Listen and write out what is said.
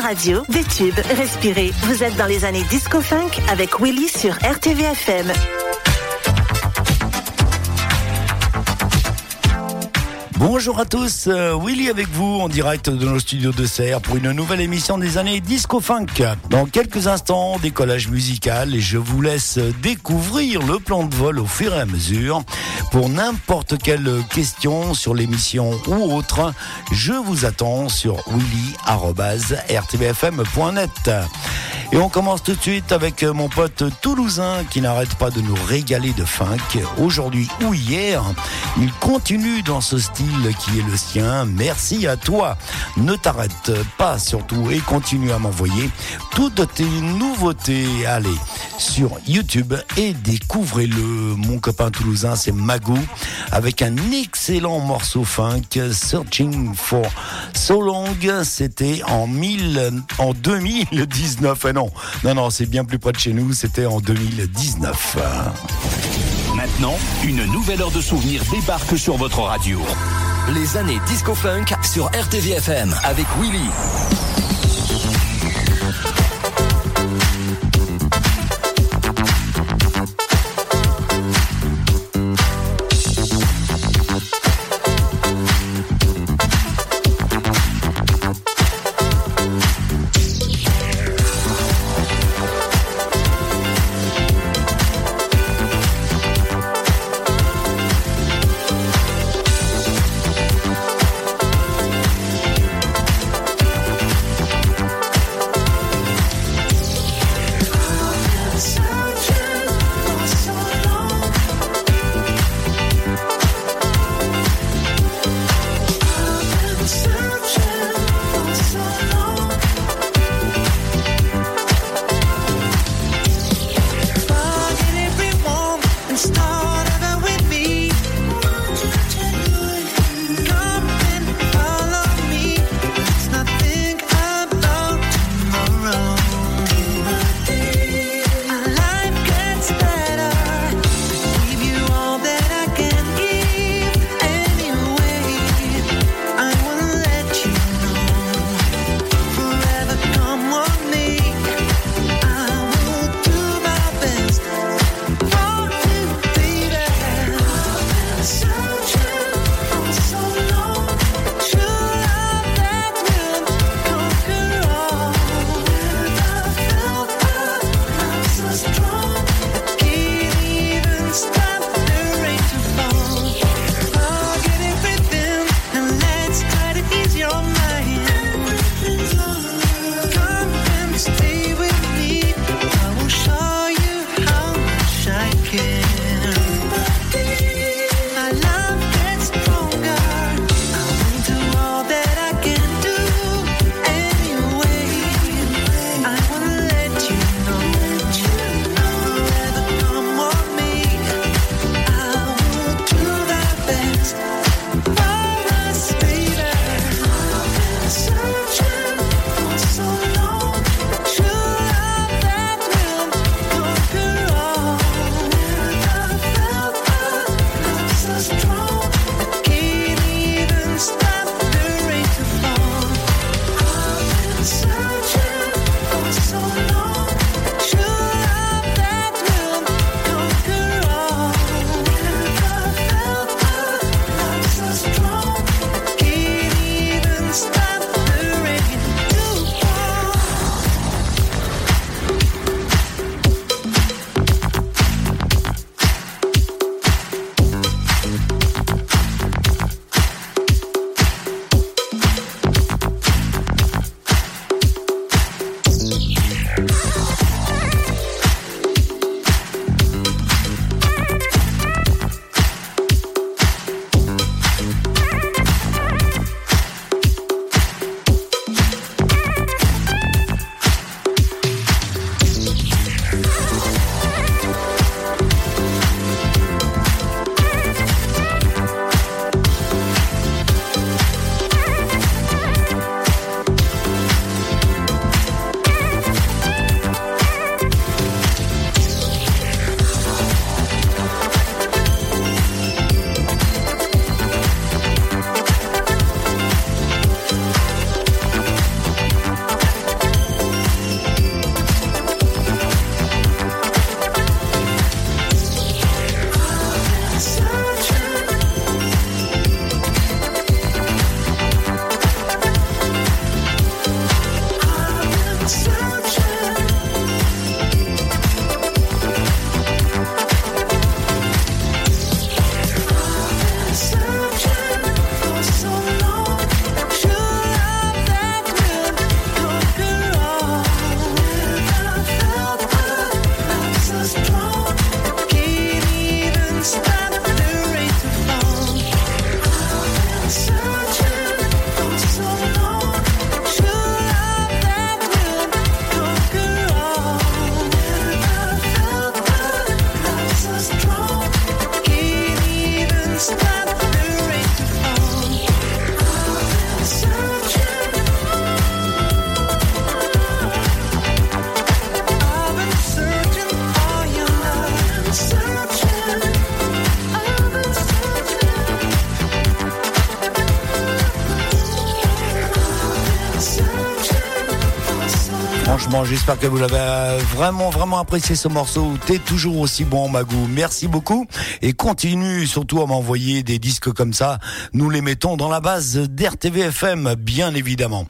radio, des tubes, respirez. Vous êtes dans les années disco-funk avec Willy sur RTVFM. Bonjour à tous, euh, Willy avec vous en direct de nos studios de Serre pour une nouvelle émission des années Disco Funk. Dans quelques instants, décollage musical et je vous laisse découvrir le plan de vol au fur et à mesure. Pour n'importe quelle question sur l'émission ou autre, je vous attends sur willy.rtbfm.net. Et on commence tout de suite avec mon pote toulousain qui n'arrête pas de nous régaler de funk. Aujourd'hui ou hier, il continue dans ce style qui est le sien. Merci à toi. Ne t'arrête pas surtout et continue à m'envoyer toutes tes nouveautés. Allez sur YouTube et découvrez-le. Mon copain toulousain, c'est Magou avec un excellent morceau funk, Searching for So Long. C'était en, 1000, en 2019. Ah non, non, non, c'est bien plus près de chez nous. C'était en 2019. Maintenant, une nouvelle heure de souvenirs débarque sur votre radio. Les années Disco Funk sur RTVFM avec Willy. J'espère que vous l'avez vraiment, vraiment apprécié ce morceau. T'es toujours aussi bon, Magou. Merci beaucoup. Et continue surtout à m'envoyer des disques comme ça. Nous les mettons dans la base d'RTVFM, bien évidemment.